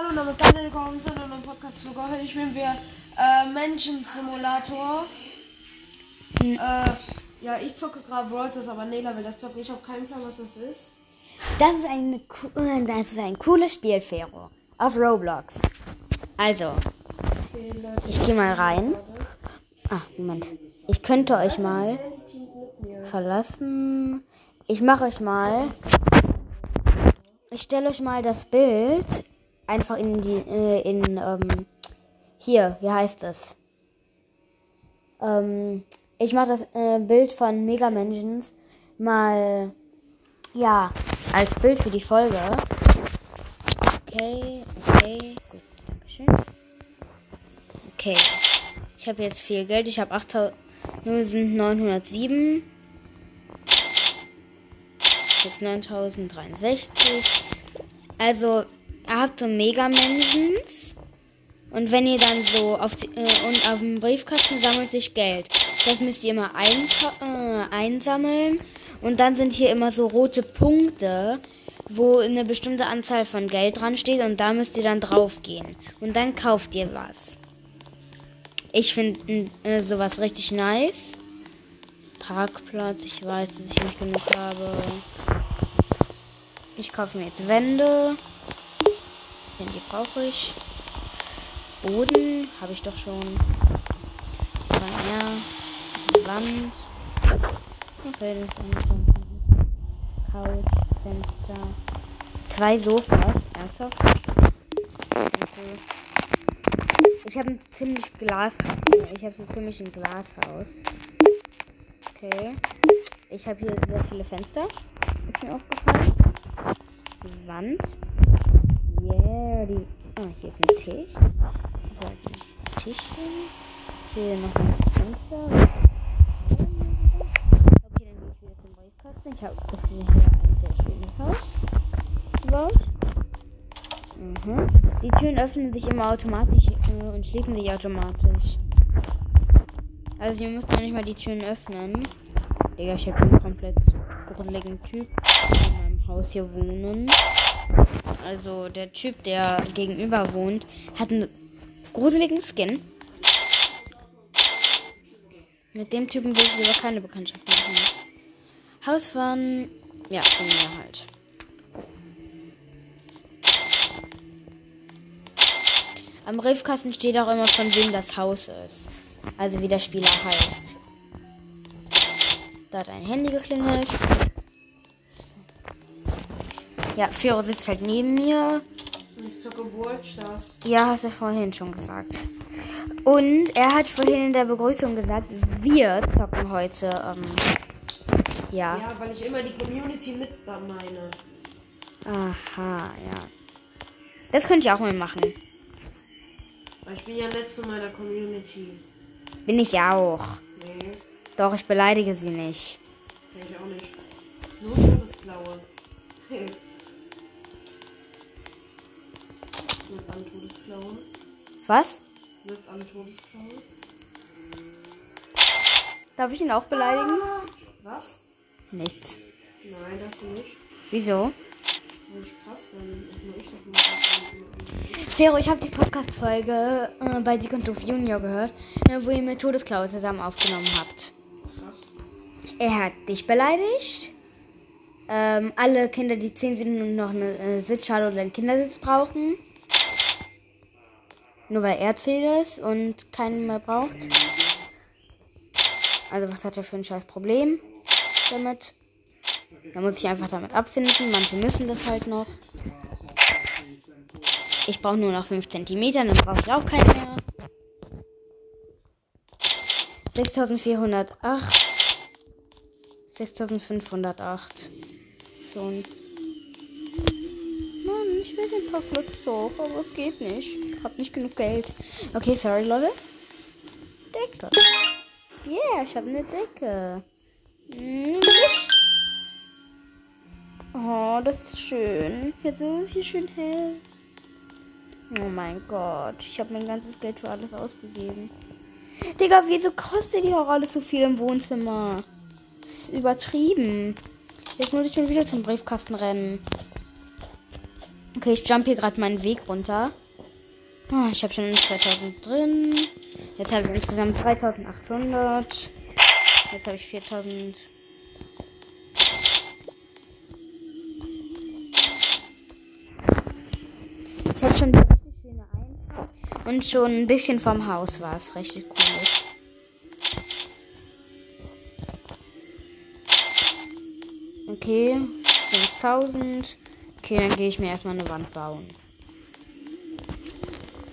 Hallo und damit ganz willkommen zu einer neuen Podcast-Folge. Heute spielen wir äh, Menschen-Simulator. Hm. Äh, ja, ich zocke gerade Brawl Stars, aber Nela will das zocken. Ich habe keinen Plan, was das ist. Das ist, eine, äh, das ist ein cooles Spiel, Fero. Auf Roblox. Also, Okay, Leute. ich gehe mal rein. Ah, Moment. Ich könnte euch mal verlassen. Ich mache euch mal. Ich stelle euch mal das Bild einfach in die. Äh, in. Ähm, hier, wie heißt es? Ähm, ich mache das äh, Bild von Mega Mentions mal. Ja, als Bild für die Folge. Okay, okay, gut, dankeschön. Okay, ich habe jetzt viel Geld. Ich habe 8.907. Jetzt 9.063. Also, ihr habt so Mega-Mentions. Und wenn ihr dann so auf die, äh, und auf dem Briefkasten sammelt sich Geld. Das müsst ihr immer ein, äh, einsammeln. Und dann sind hier immer so rote Punkte, wo eine bestimmte Anzahl von Geld dran steht. Und da müsst ihr dann drauf gehen. Und dann kauft ihr was. Ich finde äh, sowas richtig nice. Parkplatz, ich weiß, dass ich nicht genug habe. Ich kaufe mir jetzt Wände. Denn die brauche ich. Boden habe ich doch schon. Ja. Wand. Couch, Fenster. Zwei Sofas. Ernsthaft? Ich habe ein ziemlich Glas. Ich habe so ziemlich ein Glashaus. Okay. Ich habe hier sehr viele Fenster. Ist mir aufgefallen. Wand. Yeah, die. Ah, hier ist ein Tisch. So, ein Tischchen. Hier noch ein Fenster. Okay, dann gehe ich wieder zum Briefkasten. Ich habe das hier ein sehr schönes Haus gebaut. Mhm. Die Türen öffnen sich immer automatisch äh, und schließen sich automatisch. Also ihr müsst noch nicht mal die Türen öffnen. Digga, ich habe einen komplett gruseligen Typ in meinem Haus hier wohnen. Also der Typ, der gegenüber wohnt, hat einen gruseligen Skin. Mit dem Typen will ich lieber keine Bekanntschaft machen. Haus von, ja, von mir halt. Am Briefkasten steht auch immer, von wem das Haus ist. Also wie der Spieler heißt. Da hat ein Handy geklingelt. Ja, Firo sitzt halt neben mir. Ich zocke Brawl Stars. Ja, hast du vorhin schon gesagt. Und er hat vorhin in der Begrüßung gesagt, wir zocken heute. Ähm, ja. Ja, weil ich immer die Community mit da meine. Aha, ja. Das könnte ich auch mal machen. Ich bin ja nett zu meiner Community. Bin ich auch. Nee, Doch, ich beleidige sie nicht. kann ich auch nicht. Nur Todesklaue. Mit an Todesklaue. Was? Mit an Todesklaue. Darf ich ihn auch beleidigen? Was? Nichts. Nein, das nicht. Wieso? Fero, ich habe die Podcast-Folge äh, bei Sieg und Doof Junior gehört, äh, wo ihr mit Todesklaue zusammen aufgenommen habt. Krass. Er hat dich beleidigt. Ähm, alle Kinder, die 10 sind und noch eine äh, Sitzschale oder einen Kindersitz brauchen. Nur weil er 10 ist und keinen mehr braucht. Also was hat er für ein scheiß Problem damit? Da muss ich einfach damit abfinden. Manche müssen das halt noch. Ich brauche nur noch 5 cm, dann brauche ich auch keinen mehr. 6408. 6508. Schon. Ich will den Parkplatz hoch, aber es geht nicht. Ich hab nicht genug Geld. Okay, sorry, Leute. Decke. Yeah, ich habe eine Decke. Hm, Licht. Oh, das ist schön. Jetzt ist es hier schön hell. Oh mein Gott, ich habe mein ganzes Geld für alles ausgegeben. Digga, wieso kostet die auch alles so viel im Wohnzimmer? Das ist übertrieben. Jetzt muss ich schon wieder zum Briefkasten rennen. Okay, ich jump hier gerade meinen Weg runter. Oh, ich habe schon 2000 drin. Jetzt habe ich insgesamt 3800. Jetzt habe ich 4000. Ich habe schon die richtig schöne Einfahrt. Und schon ein bisschen vom Haus war es richtig cool. Okay, 5000. Okay, dann gehe ich mir erstmal eine Wand bauen.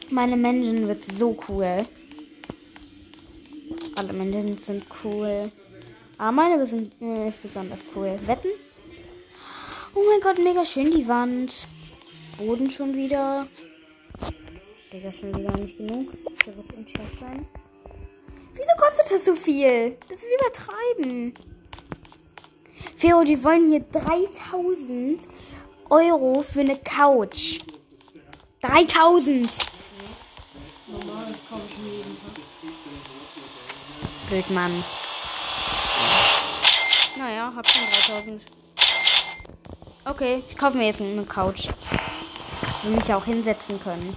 Meine Menschen wird so cool. Alle Menschen sind cool. Aber meine sind, äh, ist besonders cool. Wetten? Oh mein Gott, mega schön die Wand. Boden schon wieder. Digga, schon wieder nicht genug. Da wird Chat sein. Wieso kostet das so viel? Das ist übertreiben. Fero, die wollen hier 3000 Euro für eine Couch. 3000. Normal kaufe ich mir jeden Tag. Blöd, Mann. Naja, hab schon 3000. Okay, ich kaufe mir jetzt eine Couch. Will mich auch hinsetzen können.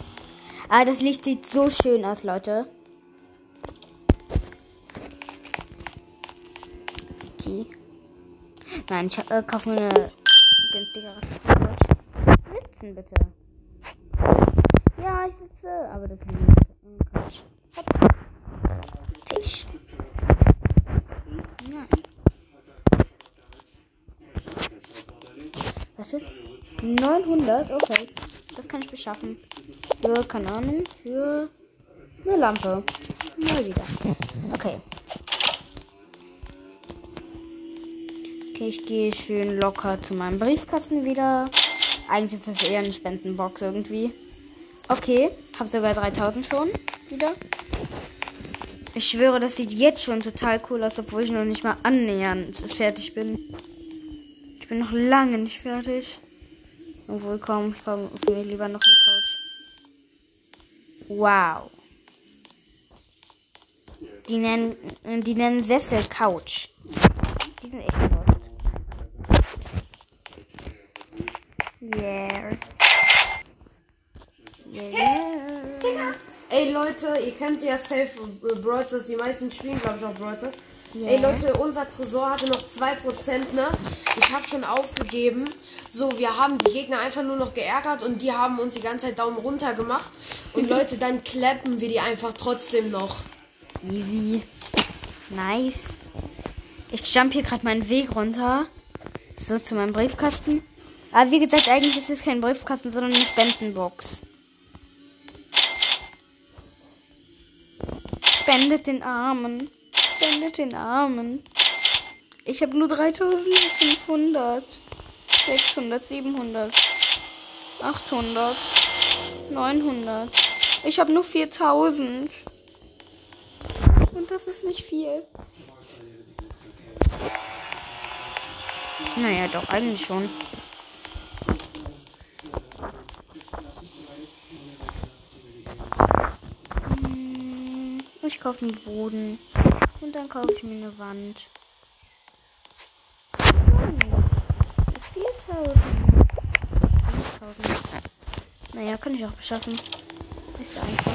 Ah, das Licht sieht so schön aus, Leute. Okay. Nein, ich äh, kaufe mir eine günstigere Couch. Sitzen bitte. Ja, ich sitze, aber das ist nicht eine Couch. Hopp. Tisch. Nein. Warte. 900, okay. Das kann ich beschaffen. Für, Ahnung, für eine Lampe. Mal wieder. Okay. Okay, ich gehe schön locker zu meinem Briefkasten wieder. Eigentlich ist das eher eine Spendenbox irgendwie. Okay, hab sogar 3000 schon wieder. Ich schwöre, das sieht jetzt schon total cool aus, obwohl ich noch nicht mal annähernd fertig bin. Ich bin noch lange nicht fertig. Obwohl, komm, ich kaufe mir lieber noch eine Couch. Wow. Die nennen, die nennen Sessel Couch. Die sind echt lost. Yeah. Yeah. Ey Leute, ihr kennt ja safe äh, Stars, die meisten spielen glaube ich auch Stars. Ja. Ey Leute, unser Tresor hatte noch 2%, ne? Ich habe schon aufgegeben. So, wir haben die Gegner einfach nur noch geärgert und die haben uns die ganze Zeit Daumen runter gemacht. Und Leute, dann klappen wir die einfach trotzdem noch. Easy. Nice. Ich jump hier gerade meinen Weg runter. So zu meinem Briefkasten. Aber wie gesagt, eigentlich ist es kein Briefkasten, sondern eine Spendenbox. Spendet den Armen. Spendet den Armen. Ich habe nur 3500. 600, 700. 800. 900. Ich habe nur 4000. Und das ist nicht viel. Naja, doch, eigentlich schon. Ich kaufe einen Boden. Und dann kaufe ich mir eine Wand. Hm, 4000. 5000. Naja, kann ich auch beschaffen. Ist einfach.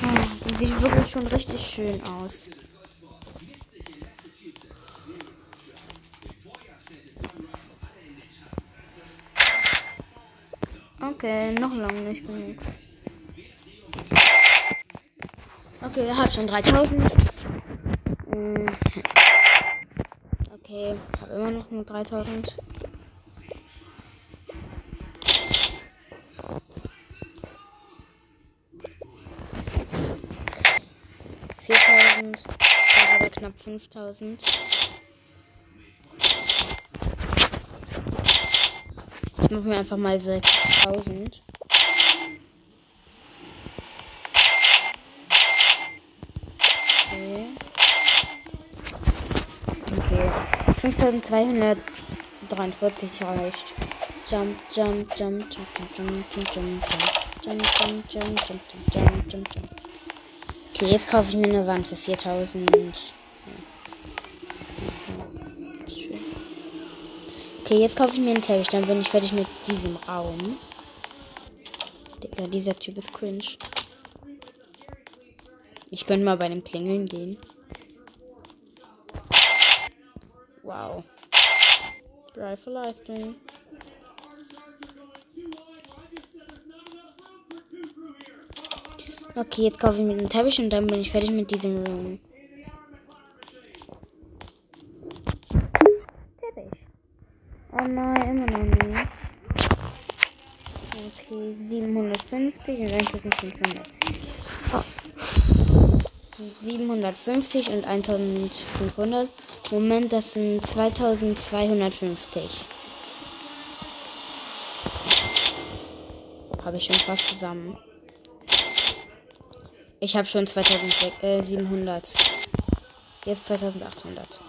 Hm, die sieht wirklich schon richtig schön aus. Okay, noch lange nicht genug. Okay, wir haben schon 3000. Hm. Okay, habe immer noch nur 3000. Viertausend, habe knapp 5000. Ich mache mir einfach mal 6000. Okay. Okay. 5243 reicht. Jump, jump, jump, jump, jump, jump, jump, jump, jump, jump, jump, jump, jump, jump, jump, jump. Okay, jetzt kaufe ich mir eine Wand für 4000. Okay, jetzt kaufe ich mir einen Teppich, dann bin ich fertig mit diesem Raum. Digga, dieser Typ ist cringe. Ich könnte mal bei dem Klingeln gehen. Wow. Reife Leistung. Okay, jetzt kaufe ich mir den Teppich und dann bin ich fertig mit diesem Room. Teppich. Oh nein, immer noch nicht. Okay, 750 und 1500. 750 und 1500. Moment, das sind 2250. Habe ich schon fast zusammen. Ich habe schon 2700. Jetzt 2800.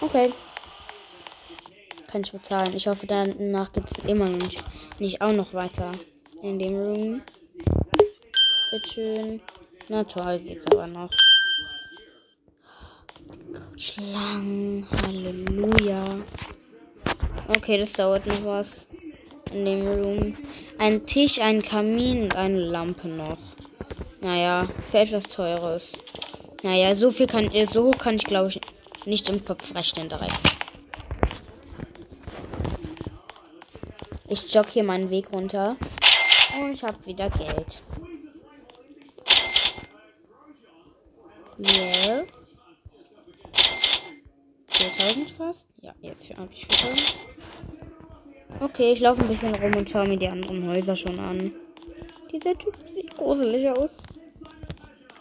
Okay. Kann ich bezahlen. Ich hoffe, danach geht es immer noch nicht, nicht auch noch weiter in dem Room. Bitteschön. Na toll, geht's aber noch. Schlangen. Halleluja. Okay, das dauert noch was. In dem Room. Ein Tisch, ein Kamin und eine Lampe noch. Naja, für etwas teures. Naja, so viel kann, so kann ich glaube ich nicht im Kopf rechnen direkt. Ich jogge hier meinen Weg runter. Und ich habe wieder Geld. Yeah. 4000 fast? Ja, jetzt habe ich 4000. Okay, ich laufe ein bisschen rum und schaue mir die anderen Häuser schon an. Dieser Typ sieht gruselig aus.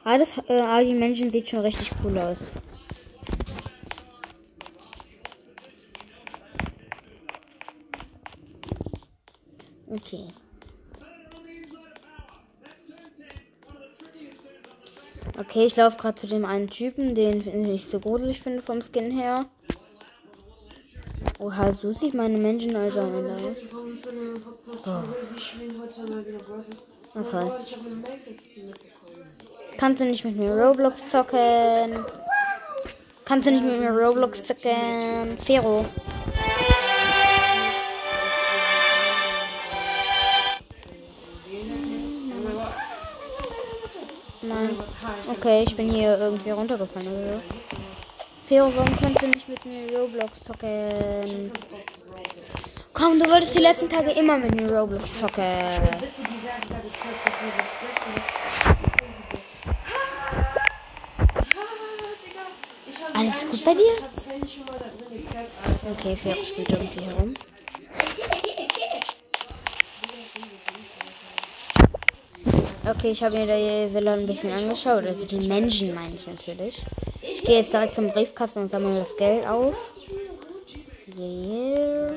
Ah, das, äh, ah, die Menschen sieht schon richtig cool aus. Okay. Okay, ich laufe gerade zu dem einen Typen, den ich nicht so gruselig finde vom Skin her. Oha, so sieht meine Menschen also am Ende aus. Oh. Was toll. Kannst du nicht mit mir Roblox zocken? Kannst du nicht mit mir Roblox zocken? Fero. Okay, ich bin hier irgendwie runtergefallen oder so. Fero, warum kannst du nicht mit mir Roblox zocken? Komm, du wolltest die letzten Tage immer mit mir Roblox zocken. Alles gut bei dir? Okay, Fero spielt irgendwie herum. Okay, ich habe mir die Villa ein bisschen angeschaut. Also die Menschen meine ich natürlich. Ich gehe jetzt direkt zum Briefkasten und sammle das Geld auf. Yeah.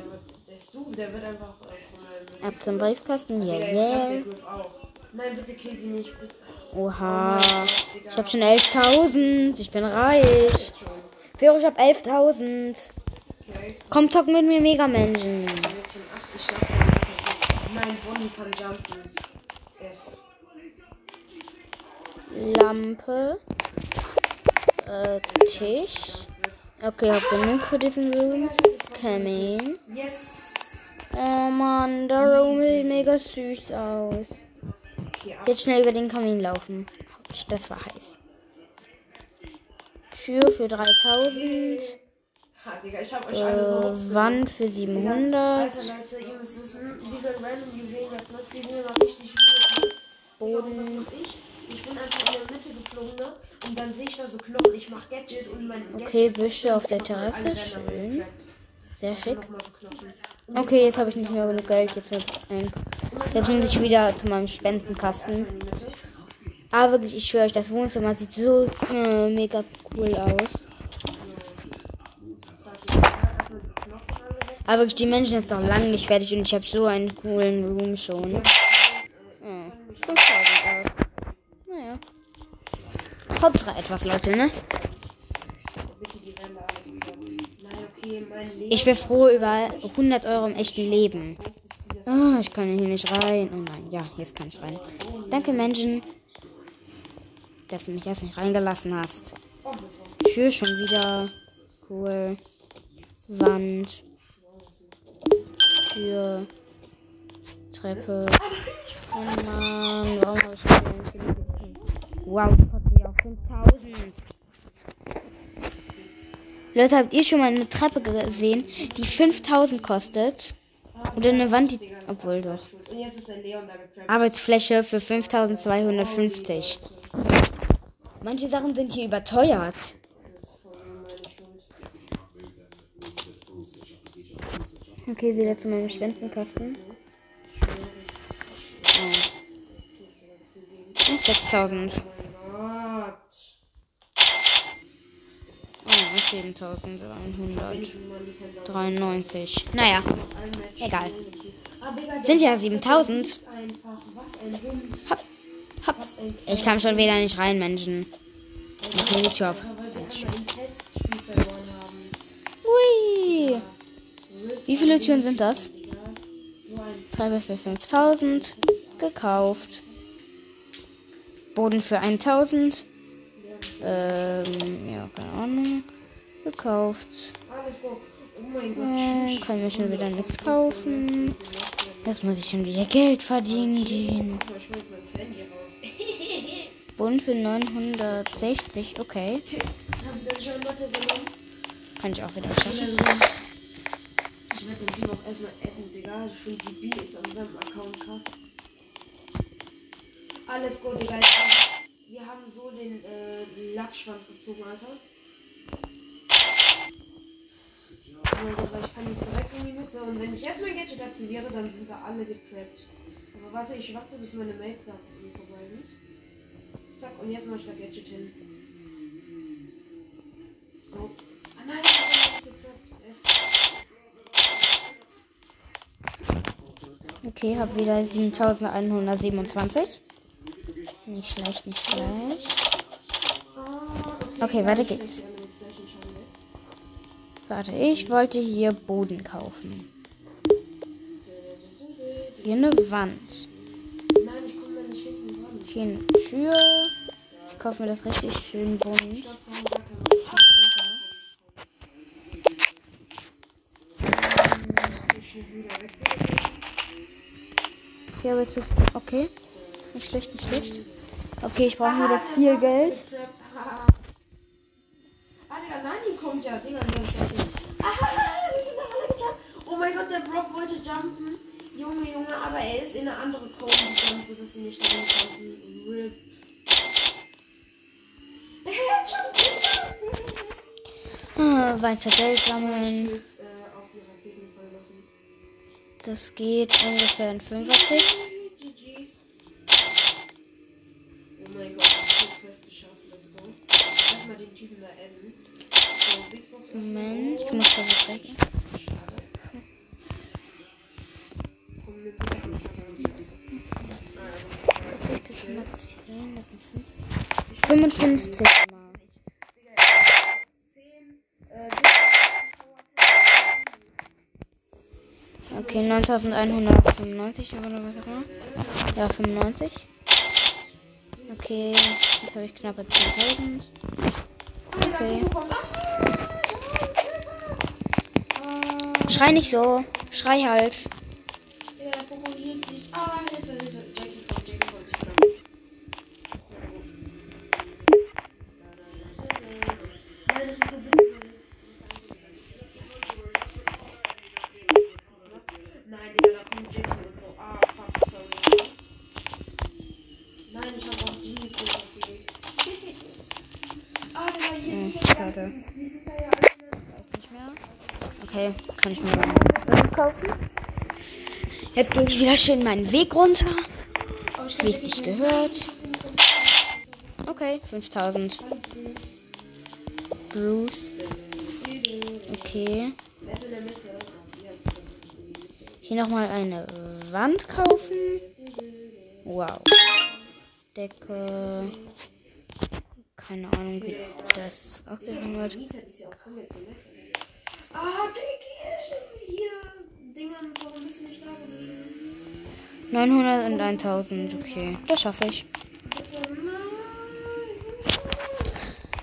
Ab zum Briefkasten. Yeah, yeah. Nein, bitte kill sie nicht. Oha. Ich habe schon 11.000. Ich bin reich. Führer, ich habe 11.000. Komm, zock mit mir Megamenschen. Mein Bonnie kann jumpen. Yes. Lampe. Äh, Tisch. Okay, hab genug für diesen Room. Kamin. Oh Mann, der Room sieht mega süß aus. Jetzt schnell über den Kamin laufen. Das war heiß. Tür für 3000. Ha, Digga, ich hab euch alle so hops Äh, genommen. Wand für 700. Alter Ich? Bin einfach in der Mitte geflogen, ne? Und dann sehe ich da so Knochen. Ich mach Gadget und mein Gadget. Okay, Büsche auf der Terrasse. Schön. Sehr schick. Okay, jetzt habe ich nicht mehr genug Geld. Jetzt muss ich, ein jetzt muss ich wieder zu meinem Spendenkasten. Aber wirklich, ich schwöre euch, das Wohnzimmer sieht so äh, mega cool aus. Aber wirklich, die Menschen sind noch lange nicht fertig und ich habe so einen coolen Room schon. Äh, Hm. 5000 aus. Naja. Hauptsache etwas, Leute, ne? Ich wäre froh über 100 Euro im echten Leben. Ah, ich kann hier nicht rein. Oh nein, ja, jetzt kann ich rein. Danke, Menschen, dass du mich erst nicht reingelassen hast. Oh, Tür schon wieder. Cool. Wand. Tür. Treppe. Oh Mann, warum habe ich? Wow, 5000. Leute, habt ihr schon mal eine Treppe gesehen, die 5000 kostet? Oder eine Wand, die. Obwohl doch. Arbeitsfläche für 5250. Manche Sachen sind hier überteuert. Okay, wieder zu meinem Spendenkasten. Oh. 6000. Gott. Oh, 7193. Naja, egal. Sind ja Boss 7000. ist Einfach, was ein Hund. Hopp, hopp. Ich kann schon wieder nicht rein, Menschen. Mach mir die Tür auf. Haben. Hui. Wie viele Türen sind das? Digga. So ein 3 für 5000. Gekauft. Boden für 1000. Ähm, ja, keine Ahnung. Gekauft. go. Oh mein Gott. Äh, kann mir schon wieder nichts kaufen. Jetzt muss ich schon wieder Geld verdienen gehen. Boden für 960. Okay. Kann ich auch wieder schaffen. Ich werde den Team auch erstmal adden, Digga. Schon die B ist an seinem Account krass. Alles gut, Digga. Wir haben so den äh, Lackschwanz gezogen, Alter. Oh Gott, weil ich kann jetzt direkt in die Mitte. Und wenn ich jetzt mein Gadget aktiviere, dann sind da alle getrappt. Aber warte, ich warte, bis meine Mates da vorbei sind. Zack, und jetzt mach ich da Gadget hin. Go. Ah nein, ich nicht getrappt. Okay, hab wieder 7127. Nicht schlecht, nicht schlecht. Ah, Okay, weiter geht's. möchte gerne mit Flächenschein weg. Warte, ich wollte hier Boden kaufen. Hier eine Wand. Nein, ich komme da nicht hinten dran. Ich Hier eine Tür. Ich kaufe mir das richtig schön bunt. Okay. Nicht schlecht, nicht schlecht. Okay, ich brauche wieder viel Geld. Schweizer Geld sammeln. Das geht ungefähr in 5 Klicks. Oh mein Gott, ich hab Quest geschafft. Lass mal den Typen da Moment, ich muss da weg. Schade. Okay, 9195 oder was auch immer. Ja, 95. Okay, jetzt habe ich knappe 10.000. Okay. Schrei nicht so. Schrei halt. Jetzt gehe ich wieder schön meinen Weg runter. Wie es sich gehört. Okay, 5000. Bruce. Okay. Hier nochmal eine Wand kaufen. Wow. Decke. Keine Ahnung, wie das aufgehangen wird. 900 und 1000, okay. Das schaffe ich.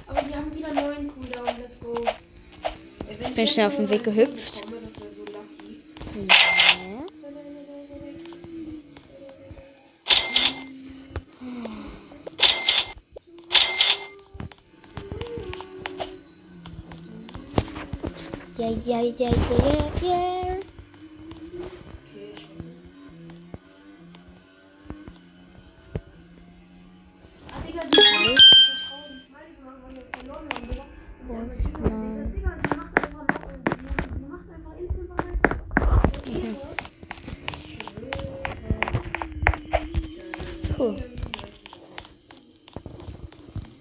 Aber sie haben wieder neuen Cooldown, let's go. Ich bin schnell auf den Weg gehüpft. Ja. ja, ja, ja, ja, yeah.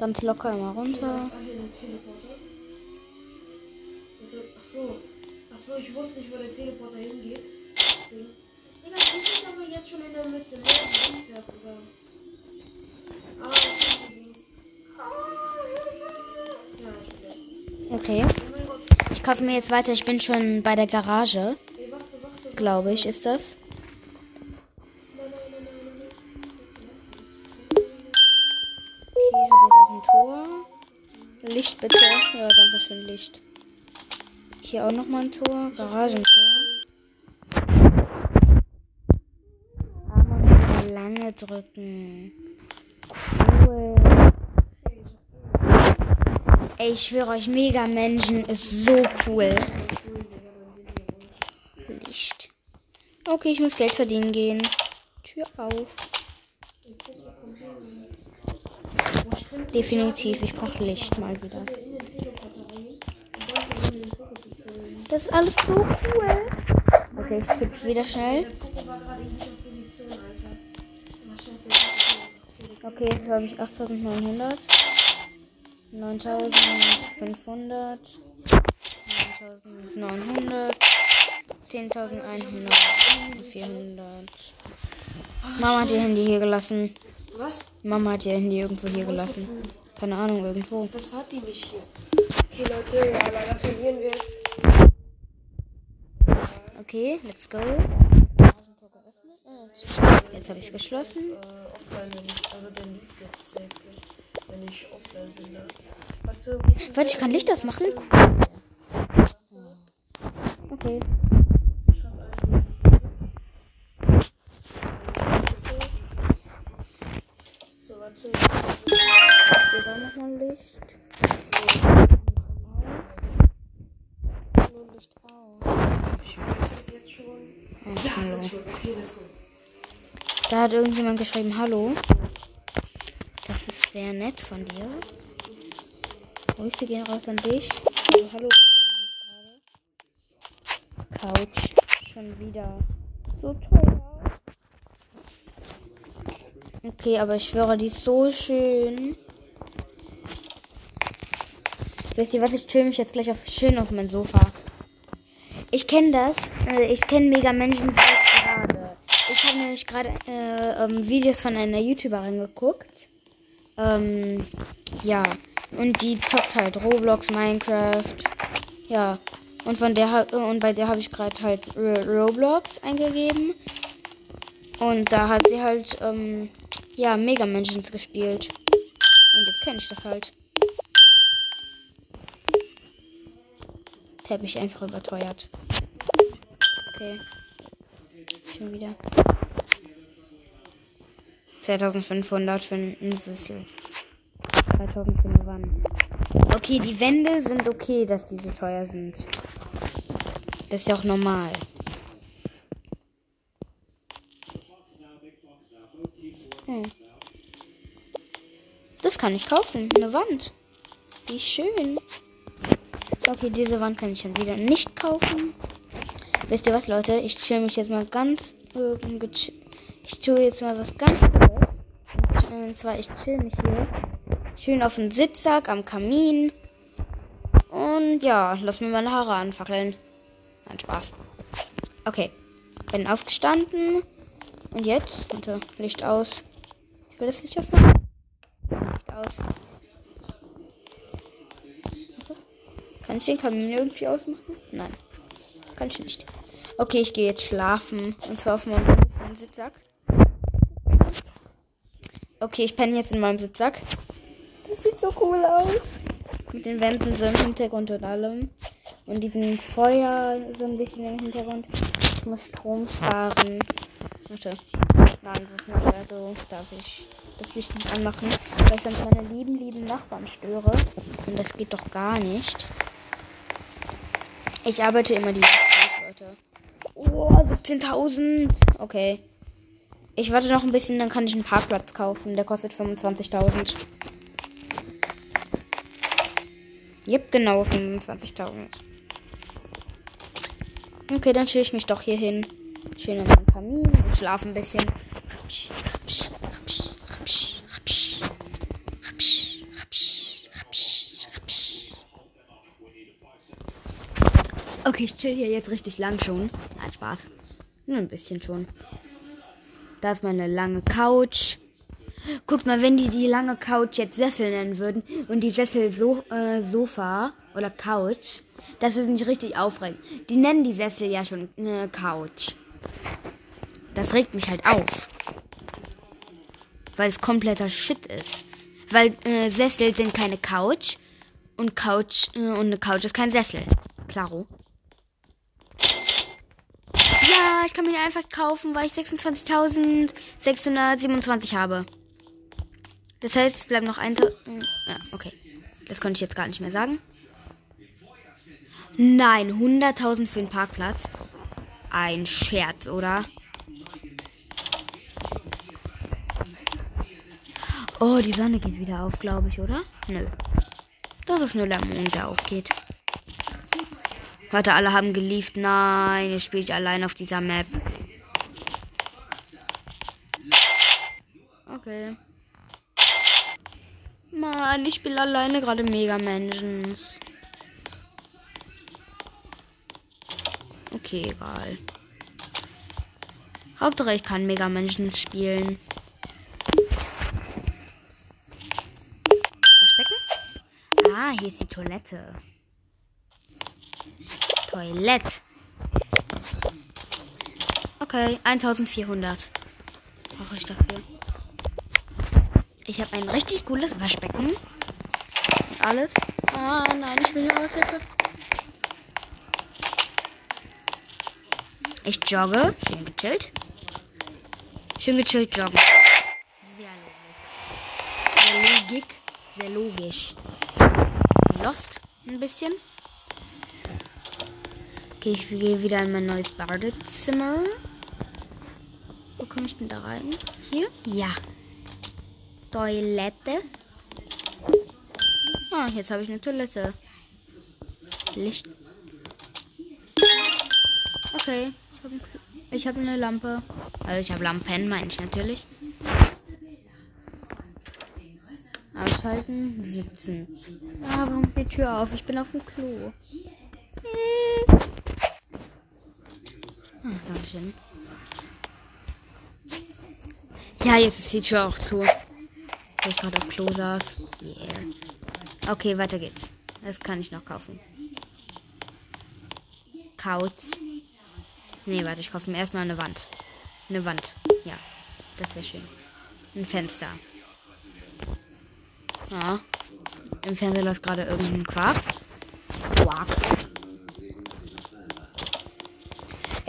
Ganz locker immer runter. Also, ach so. Ach so, ich wusste nicht, wo der Teleporter hingeht. Deswegen. Digga, sind aber jetzt schon in der Mitte. Ne? Ah, Dings. Ah, ich. Okay. Kaufe mir jetzt weiter. Ich bin schon bei der Garage, glaube ich, ist das. Licht bitte. Ja, danke schön, Licht. Hier auch nochmal ein Tor. Garagentor. Mal lange drücken. Cool. Ey, ich schwöre euch, Mega Menschen ist so cool. Licht. Okay, ich muss Geld verdienen gehen. Tür auf. Definitiv, ich brauche Licht mal wieder. Das ist alles so cool. Okay, ich hüpfe wieder schnell. Okay, jetzt habe ich 8900. 9500. 9900. 10.100. 400. Mama hat ihr Handy hier gelassen. Was? Mama hat ihr Handy irgendwo hier gelassen. Keine Ahnung, irgendwo. Das hat die nicht hier. Okay, Leute, ja, leider verlieren wir jetzt. Okay, let's go. Jetzt habe ich es geschlossen. Äh, also ich offline bin. Ne? Warte, Warte, ich kann Licht ausmachen. Cool. Okay. Warte. Hier war nochmal Licht. Nur Licht aus. Ist das jetzt schon? Ja, das ist schon. Okay, das ist schon. Da hat irgendjemand geschrieben, hallo. Das ist sehr nett von dir. Grüße gehen raus an dich. Also, hallo. Couch. Schon wieder. So teuer. Okay, aber ich schwöre, die ist so schön. Wisst ihr was? Ich chill mich jetzt gleich auf, schön auf mein Sofa. Ich kenne das. Äh, ich kenne Mega Menschen gerade. Ich habe nämlich gerade äh, ähm, Videos von einer YouTuberin geguckt. Ähm, ja. Und die zockt halt Roblox, Minecraft. Ja. Und von der und bei der habe ich gerade halt Roblox eingegeben. Und da hat sie halt ähm, ja Mega Mansions gespielt. Und jetzt kenne ich das halt. Teppich einfach überteuert. Okay. Schon wieder. 2500 für ein Sessel. 3000 für eine Wand. Okay, die Wände sind okay, dass die so teuer sind. Das ist ja auch normal. Kann ich kaufen. Eine Wand. Wie schön. Okay, diese Wand kann ich schon wieder nicht kaufen. Wisst ihr was, Leute? Ich chill mich jetzt mal ganz. Äh, ich tue jetzt mal was ganz Cooles. Und zwar, ich chill mich hier. Schön auf dem Sitzsack am Kamin. Und ja, lass mir meine Haare anfackeln. Nein, Spaß. Okay. Bin aufgestanden. Und jetzt? Warte, Licht aus. Ich will das Licht ausmachen. Licht aus. Warte. Kann ich den Kamin irgendwie ausmachen? Nein. Kann ich nicht. Okay, ich gehe jetzt schlafen. Und zwar auf meinem Sitzsack. Okay, ich penne jetzt in meinem Sitzsack. Das sieht so cool aus. Mit den Wänden so im Hintergrund und allem. Und diesem Feuer so ein bisschen im Hintergrund. Ich muss Strom sparen. Warte. Nein, also darf ich das Licht nicht anmachen, weil ich sonst meine lieben, lieben Nachbarn störe. Und das geht doch gar nicht. Ich arbeite immer die Leute. Oh, 17.000. Okay. Ich warte noch ein bisschen, dann kann ich einen Parkplatz kaufen. Der kostet 25.000. Yep, genau 25.000. Okay, dann chill ich mich doch hier hin. Schön in meinem Kamin und schlafe ein bisschen. Okay, ich chill hier jetzt richtig lang schon. Nein, Spaß. Nur ein bisschen schon. Da ist meine lange Couch. Guckt mal, wenn die die lange Couch jetzt Sessel nennen würden und die Sessel so, äh, Sofa oder Couch, das würde mich richtig aufregen. Die nennen die Sessel ja schon äh, Couch. Das regt mich halt auf. Weil es kompletter Shit ist. Weil äh, Sessel sind keine Couch und Couch äh, und eine Couch ist kein Sessel. Klaro. Ja, ich kann mir einfach kaufen, weil ich 26.627 habe. Das heißt, es bleibt noch ein... Ja, okay. Das konnte ich jetzt gar nicht mehr sagen. Nein, 100.000 für den Parkplatz. Ein Scherz, oder? Oh, die Sonne geht wieder auf, glaube ich, oder? Nö. Das ist nur der Mond, der aufgeht. Warte, alle haben gelieft. Nein, jetzt spiele ich allein auf dieser Map. Okay. Mann, ich spiele alleine gerade Mega Menschen. Okay, egal. Hauptsache ich kann Mega Menschen spielen. Verstecken? Ah, hier ist die Toilette. Toilette. Okay, 1400. Brauche ich dafür. Ich habe ein richtig cooles Waschbecken. Alles. Ah, nein, ich will hier Hilfe. Ich jogge. Schön gechillt. Schön gechillt joggen. Sehr logisch. Sehr logisch. Sehr logisch. Lost ein bisschen. Okay, ich gehe wieder in mein neues Badezimmer. Wo komme ich denn da rein? Hier? Ja. Toilette. Ah, jetzt habe ich eine Toilette. Licht. Okay, ich habe hab eine Lampe. Also ich habe Lampen, meine ich natürlich. Ausschalten, sitzen. Ah, warum ist die Tür auf? Ich bin auf dem Klo. Dankeschön. Ja, jetzt ist die Tür auch zu. Weil ich gerade auf Klo saß. Yeah. Okay, weiter geht's. Das kann ich noch kaufen. Couch. Nee, warte, ich kaufe mir erstmal eine Wand. Eine Wand. Ja, das wäre schön. Ein Fenster. Ja. Im Fernseher läuft gerade irgendein Quark. Quark.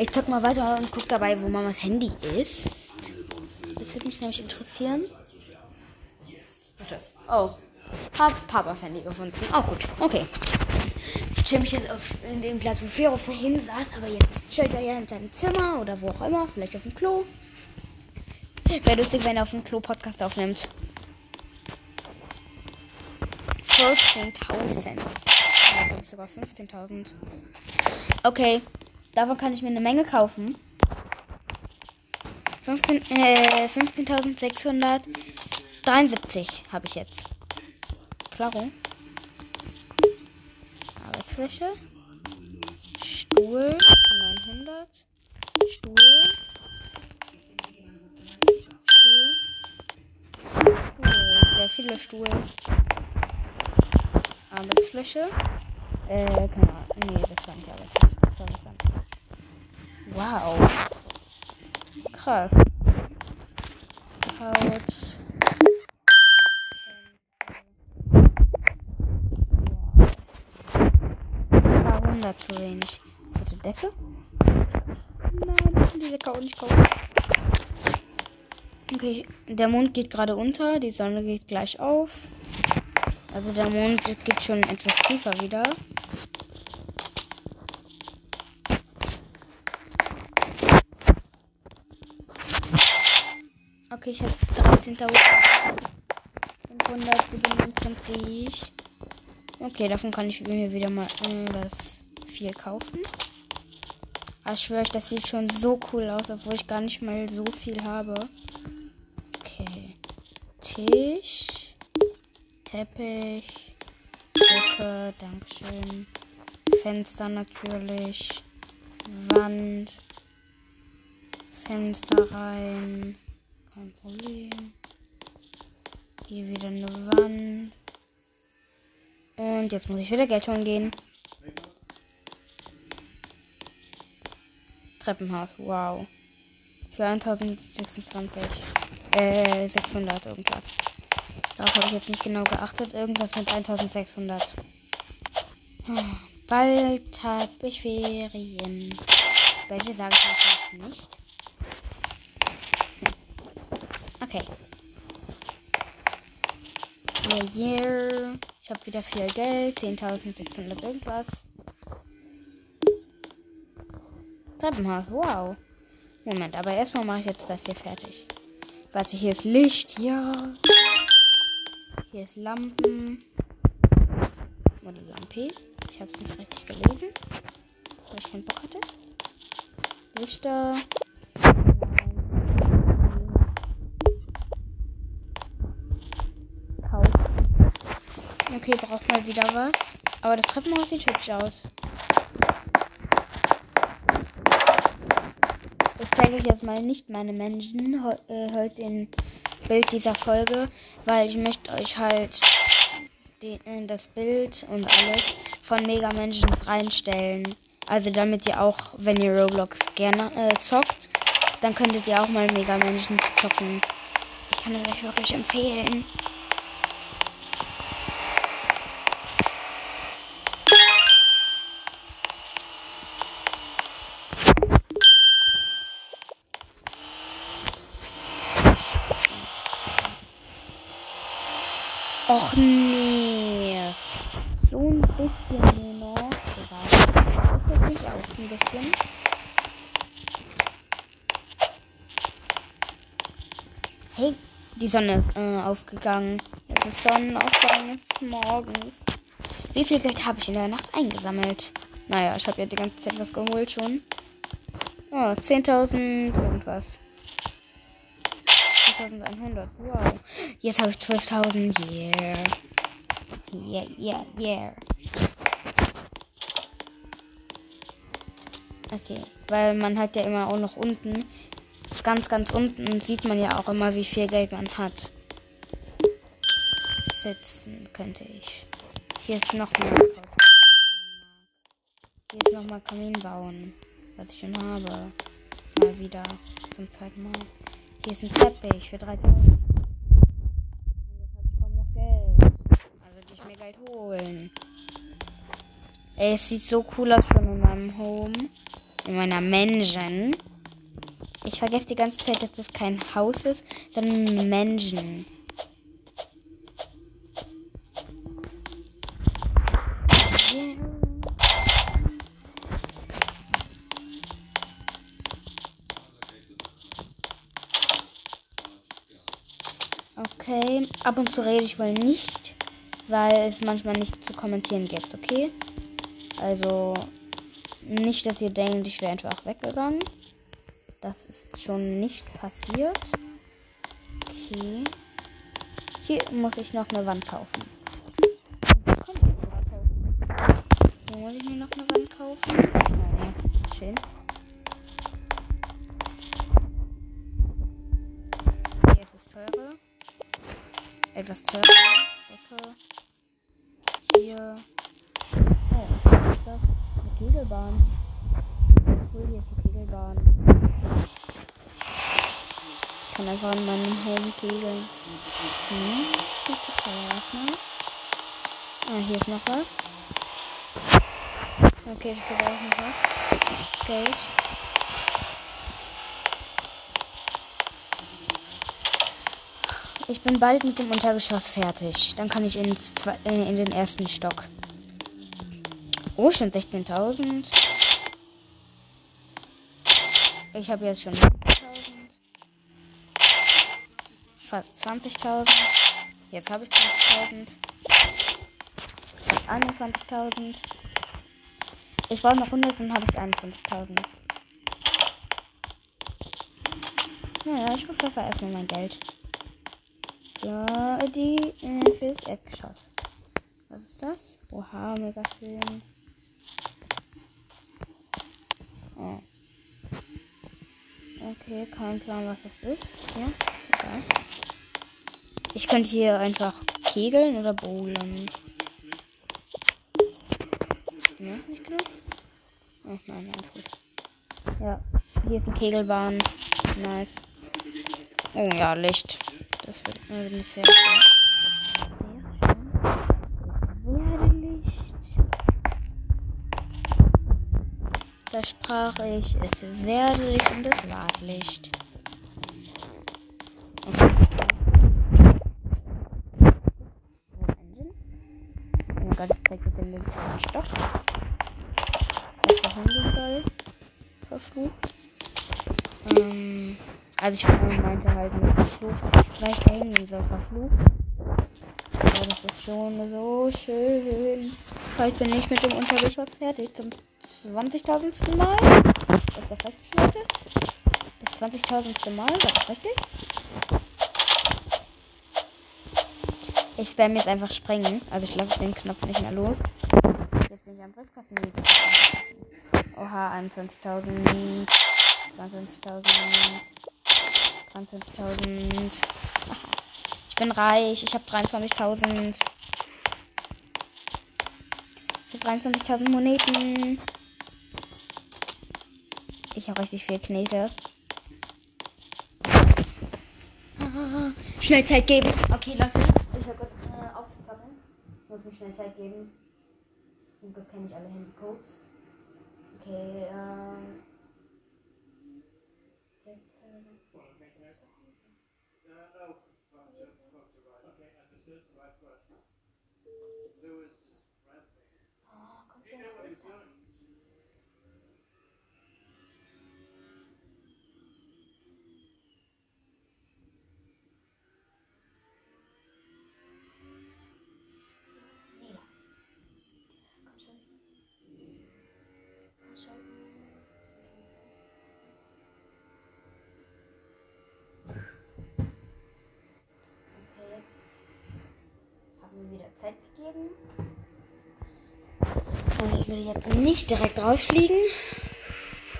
Ich zock mal weiter und guck dabei, wo Mamas Handy ist. Das würde mich nämlich interessieren. Warte. Oh. Hab Papas Handy gefunden. Auch gut. Okay. Ich chill mich jetzt auf in dem Platz, wo Fero vorhin saß, aber jetzt chillt er ja in seinem Zimmer oder wo auch immer. Vielleicht auf dem Klo. Wäre lustig, wenn er auf dem Klo Podcast aufnimmt. 14.000. Also sogar 15.000. Okay. Davon kann ich mir eine Menge kaufen. 15, äh, 15.673 habe ich jetzt. Klaro. Arbeitsfläche. Stuhl. 900. Stuhl. Stuhl. Stuhl. Sehr viele Stuhl. Arbeitsfläche. Äh, keine Ahnung. Nee, das war nicht Arbeitsfläche. Wow. Krass. Couch. Wow. zu wenig. Bitte Decke? Nein, ich kann die Decke auch nicht kaufen. Okay, der Mond geht gerade unter, die Sonne geht gleich auf. Also der Mond geht schon etwas tiefer wieder. Okay, ich habe 13.527. Okay, davon kann ich mir wieder mal äh, was viel kaufen. Aber ich schwöre euch, das sieht schon so cool aus, obwohl ich gar nicht mal so viel habe. Okay. Tisch. Teppich. Decke, Dankeschön. Fenster natürlich. Wand. Fenster rein. Kein Problem. Hier wieder eine Wand. Und jetzt muss ich wieder Geld holen gehen. Treppenhaus, wow. Für 1026. Äh, 600 irgendwas. Darauf habe ich jetzt nicht genau geachtet. Irgendwas mit 1600. Bald habe ich Ferien. Welche sage ich jetzt nicht? Okay. Yeah, yeah. Ich habe wieder viel Geld. 10.600 irgendwas. Treppenhaus. Wow. Moment, aber erstmal mache ich jetzt das hier fertig. Warte, hier ist Licht. Ja. Hier ist Lampen. Oder Lampe. Ich habe es nicht richtig gelesen. Weil ich keinen Bock hatte. Lichter. Okay, braucht mal wieder was. Aber das Treppenhaus sieht hübsch aus. Ich zeige euch jetzt mal nicht meine Menschen äh, heute im Bild dieser Folge, weil ich möchte euch halt die, äh, das Bild und alles von Mega Menschen reinstellen. Also damit ihr auch, wenn ihr Roblox gerne äh, zockt, dann könntet ihr auch mal Mega Menschen zocken. Ich kann es euch wirklich empfehlen. Die Sonne äh, aufgegangen. Es ist Sonnenaufgang, morgens. Wie viel Geld habe ich in der Nacht eingesammelt? Naja, ich habe ja die ganze Zeit was geholt schon. Oh, 10.000 irgendwas. 1100. Wow. Jetzt habe ich 12.000. Yeah. Yeah, yeah, yeah. Okay, weil man hat ja immer auch noch unten, ganz, ganz unten sieht man ja auch immer, wie viel Geld man hat. Sitzen könnte ich. Hier ist noch mal. Hier ist noch mal Kamin bauen, was ich schon habe. Mal wieder zum zweiten Mal. Hier ist ein Teppich für 3000. Und jetzt habe ich kaum noch Geld. Also will ich mir Geld holen. Ey, es sieht so cool aus schon in meinem Home. In meiner Menschen. Ich vergesse die ganze Zeit, dass das kein Haus ist, sondern Menschen. Okay, ab und zu rede ich wohl nicht, weil es manchmal nichts zu kommentieren gibt, okay? Also nicht, dass ihr denkt, ich wäre einfach weggegangen. Das ist schon nicht passiert. Okay. Hier muss ich noch eine Wand kaufen. Hier muss ich mir noch eine Wand kaufen. Ja, schön. Hier ist es teurer. Etwas teurer. Decke. Hier. Oh, was ist das? Eine Kegelbahn. Cool, hier ist Kegelbahn. Ich kann einfach in meinem Home kegeln. Hm, das ist nicht zu teuer. Ah, hier ist noch was. Okay, das ist auch noch was. Geld. Ich bin bald mit dem Untergeschoss fertig. Dann kann ich ins Zwe äh, in den ersten Stock. Oh, schon 16.000. Ich habe jetzt schon 10.000. fast 20.000. Jetzt habe ich 20.000. Fast 21.000. Ich brauche noch 100 und habe ich 21.000. Naja, ich verpfeffe erstmal mein Geld. Für die, äh, fürs Erdgeschoss. Was ist das? Oha, mega schön. Okay, kein Plan, was das ist. Ja, egal. Ich könnte hier einfach kegeln oder bowlen. Ja, nicht genug? Oh nein, alles gut. Ja, hier ist eine Kegelbahn. Nice. Oh ja, Licht. Das wird mir sehr schön. Da sprach ich, es werde Licht und es ward Licht. Okay. Oh mein Gott, ich zeig jetzt den links einen Stock. Was da hingehen soll. Verflucht. Ähm, also ich meinte halt nicht verflucht, weil ich da verflucht. Aber das ist schon so schön. Heute bin ich mit dem Untergeschoss fertig. Zum 20.000. Mal. Ist das richtig, Leute? Das 20.000. Mal, war das richtig? Ich spam jetzt einfach sprengen. Also ich lasse den Knopf nicht mehr los. Jetzt bin ich am Briefkasten. Oha, 21.000. 22.000. 22.000. Ich bin reich. Ich habe 23.000. Ich habe 23.000 Moneten. Ich habe richtig viel Knete. Schnell Zeit geben. Okay, Leute. Ich habe kurz äh. Ich muss mir schnell Zeit geben. Zum Glück kenne ich alle Handycodes. Okay, ähm. Oh, komm schon, wo ist gegeben. Und ich will jetzt nicht direkt rausfliegen.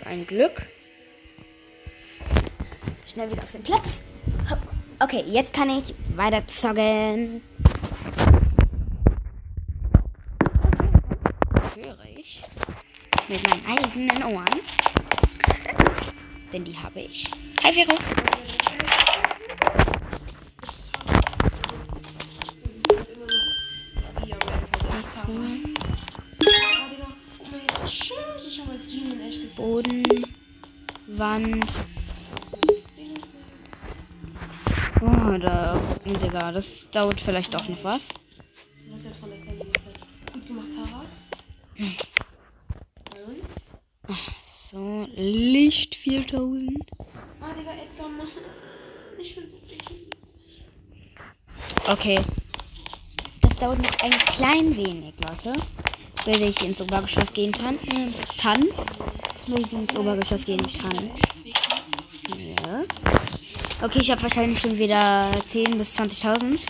Ein Glück. Schnell wieder auf den Platz. Okay, jetzt kann ich weiter zocken. Höre ich mit meinen eigenen Ohren. Denn die habe ich. Hi, Vero. Das dauert vielleicht doch noch was. Du hast der Sandy gefällt. Gut gemacht, Tara. Und? So, Licht 4000. Ah, Digga, Edgar, mach. Ich bin so dick. Okay. Das dauert noch ein klein wenig, Leute. Bis ich ins Obergeschoss gehen kann. Äh, kann. Bis ich ins Obergeschoss gehen kann. Okay, ich habe wahrscheinlich schon wieder 10 bis 20.000.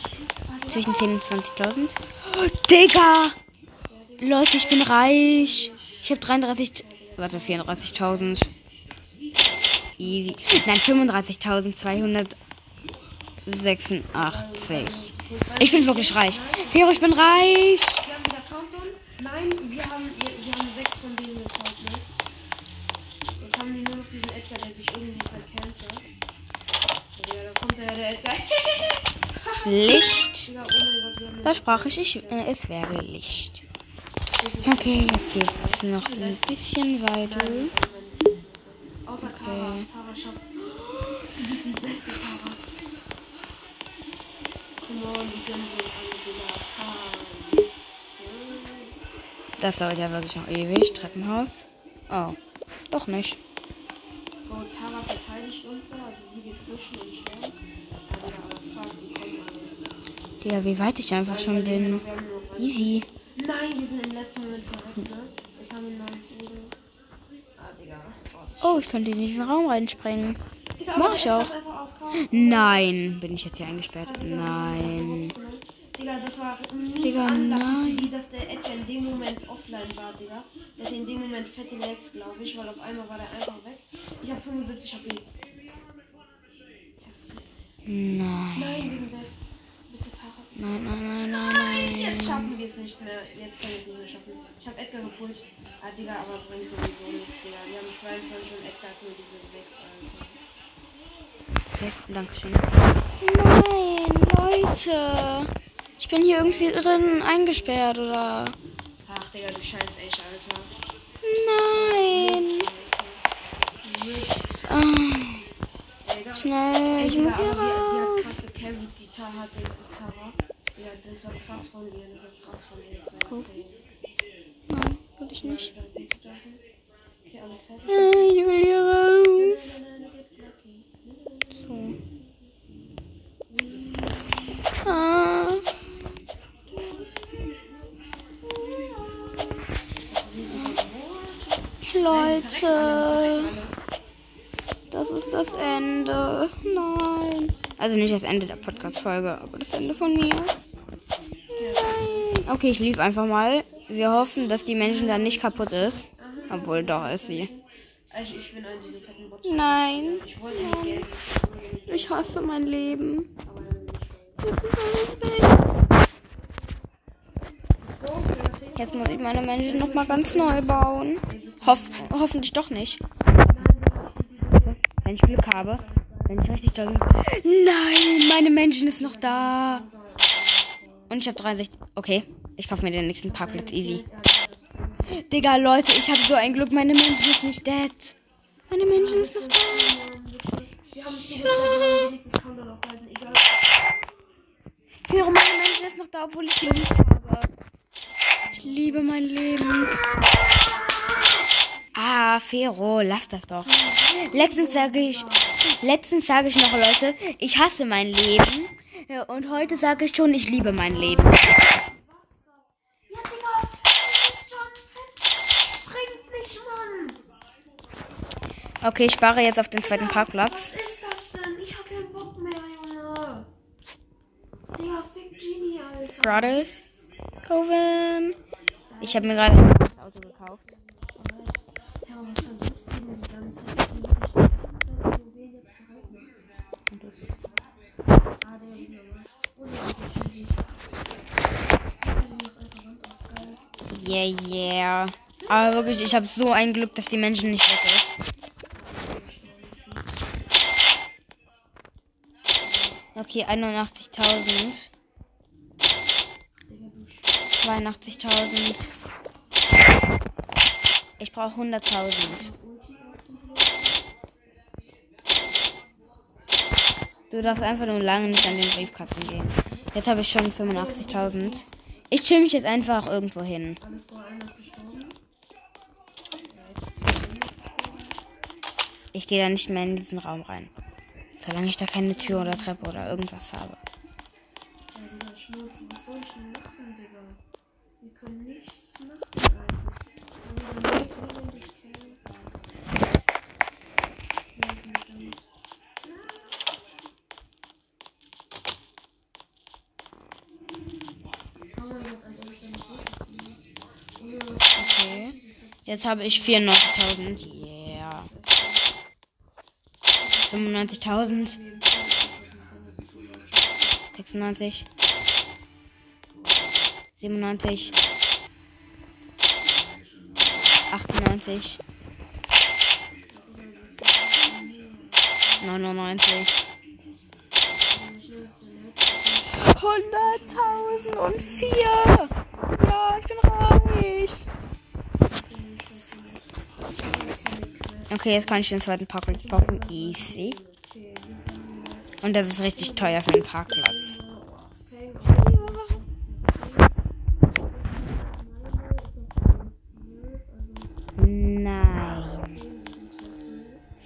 Zwischen 10 und 20.000. Oh, Digga! Leute, ich bin reich. Ich habe 33. Warte, 34.000. Easy. Nein, 35.286. Ich bin wirklich reich. Fero, ich bin reich. Wir haben wieder Countdown. Nein, wir haben, wir, wir haben sechs von denen gekauft, ne? Jetzt haben die nur noch diesen Edgar, der sich irgendwie verkennt hat. Ja, da kommt der, der Edgar. Licht. Da sprach ich, ich äh, es wäre Licht. Okay, jetzt geht's noch ein bisschen weiter. Außer Tara. Tara schafft's. Du bist die beste Tara. Die alle. Das dauert ja wirklich noch ewig. Treppenhaus. Oh, doch nicht. So, Tara verteidigt uns da, also sie geht pushen und sterben. Aber, aber Digga, wie weit ich einfach schon bin. Easy. Nein, wir sind im letzten Moment verreckt, ne? Jetzt haben wir neun Tode. Ah, Digga. Oh, das Oh, ich könnte in diesen Raum reinspringen. Digga, mach ich hat auch. das. Nein. Bin ich jetzt hier eingesperrt? Nein. Digga, das war mies Digga, nein. die, dass der Edgar in dem Moment offline war, Digga. Der hatte in dem Moment fette Legs, glaube ich, weil auf einmal war der einfach weg. Ich habe 75 HP. Ich hab's. Nein. Nein, wir sind dead. Bitte. Nein, nein, nein, nein, Jetzt nein. schaffen wir es nicht mehr. Jetzt können wir es nicht mehr schaffen. Ich habe Edgar gepult. Ah, Digga, aber bringt sowieso nichts, Digga. Wir haben 22 und Edgar hat nur diese 6, Alter. Okay, Dankeschön. Nein, Leute. Ich bin hier irgendwie drin eingesperrt, oder? Ach, Digga, du scheiß echt, Alter. Nein. Ah, Digga. schnell, ich muss hier raus. Die Tara hat den Tara. Ja, das war krass von ihr, das war krass von ihr. Insane. Nein, will ich nicht. Okay, alle fertig. Ich will hier raus. So. Ah. Leute, das ist das Ende. Nein. Also nicht das Ende der Podcast-Folge, aber das Ende von mir. Nein. Okay, ich lief einfach mal. Wir hoffen, dass die Menschen dann nicht kaputt ist. Obwohl, doch ist sie. Also ich bin an diesem fetten Bot. Nein. Ich wollte nicht Geld, Ich hasse mein Leben. Das ist alles weg. Jetzt muss ich meine Menschen noch mal ganz neu bauen. Hoff hoffentlich doch nicht. Wenn ich Glück habe. Wenn ich richtig doll Nein, meine Menschen ist noch da. Und ich habe 63. Okay, ich kaufe mir den nächsten Parkplatz easy. Digga, Leute, ich habe so ein Glück. Meine Menschen ist nicht dead. Meine Menschen ist noch da. Nicht. Fero, meine Menschen ist noch da, obwohl ich sie lieb habe. Ich liebe mein Leben. Ah, Fero, lass das doch. Letztens sage ich, letztens sage ich noch, Leute, ich hasse mein Leben. Und heute sage ich schon, ich liebe mein Leben. Ja, Digga, das ist schon fett. Springt nicht, Mann. Okay, ich spare jetzt auf den zweiten Parkplatz. Was ist das denn? Ich hab keinen Bock mehr, Junge. Digga, fick Genie, Alter. Brothers, Coven. Ich habe mir gerade ein neues Auto gekauft. Aber Genie. Yeah, yeah. Aber wirklich, ich habe so ein Glück, dass die Menschen nicht weg ist. Okay, 81.000. 82.000. Ich brauche 100.000. Du darfst einfach nur lange nicht an den Briefkasten gehen. Jetzt habe ich schon 85.000. Ich chill mich jetzt einfach irgendwo hin. Ich gehe da nicht mehr in diesen Raum rein. Solange ich da keine Tür oder Treppe oder irgendwas habe. Ja, Schnauze, was soll ich denn machen, Digga? Wir können nichts machen, Alter. Jetzt habe ich 94.000. Yeah. 95.000. 96. 97. 98. 99. 100.000 und 4. Ja, ich bin reich. Okay, jetzt kann ich den zweiten Parkplatz kaufen. Easy. Und das ist richtig teuer für einen Parkplatz.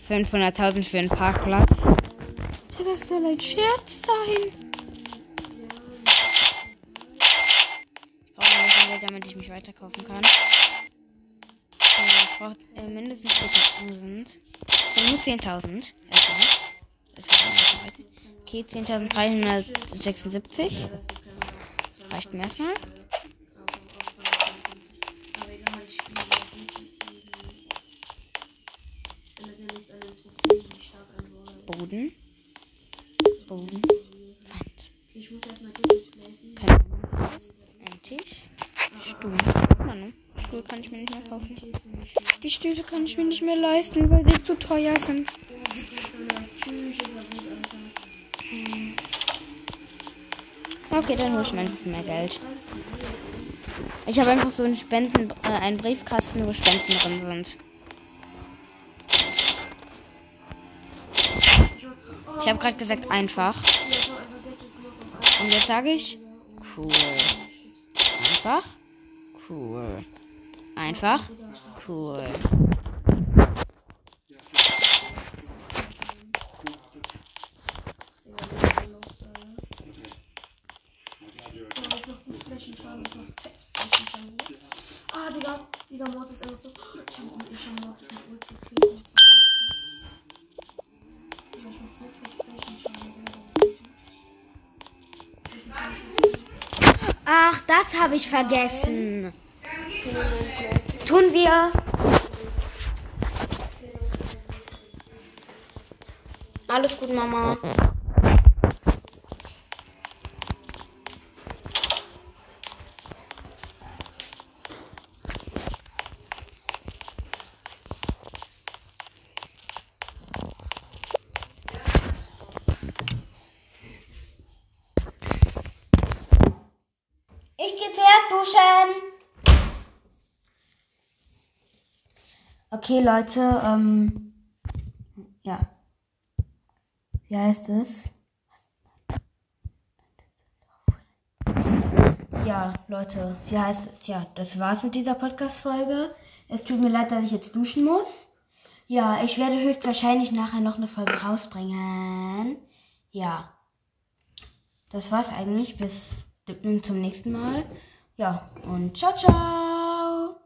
500.000 für einen Parkplatz. Digga, das soll ein Scherz sein. Ich brauche ein bisschen Geld, damit ich mich weiterkaufen kann. Ich brauche äh, mindestens 4.000. Nur 10.000. Okay, 10.376. Reicht mir erstmal. Die Stühle kann ich mir nicht mehr leisten, weil sie zu teuer sind. Okay, dann hole ich mir einfach mehr Geld. Ich habe einfach so einen Spenden, äh, einen Briefkasten, wo Spenden drin sind. Ich habe gerade gesagt einfach. Und jetzt sage ich cool. Einfach cool. Einfach cool. Ah, Digga, dieser Mord ist einfach so. Ich hab, ich hab Mord mit Ulti Ich mach so viel Flächenschaden. Ach, das habe ich vergessen. Tun wir. Alles gut, Mama. Ich gehe zuerst duschen. Okay, Leute, ähm, ja. Wie heißt es? Ja, Leute, wie heißt es? Ja, das war's mit dieser Podcast-Folge. Es tut mir leid, dass ich jetzt duschen muss. Ja, ich werde höchstwahrscheinlich nachher noch eine Folge rausbringen. Ja. Das war's eigentlich. Bis zum nächsten Mal. Ja, und ciao, ciao.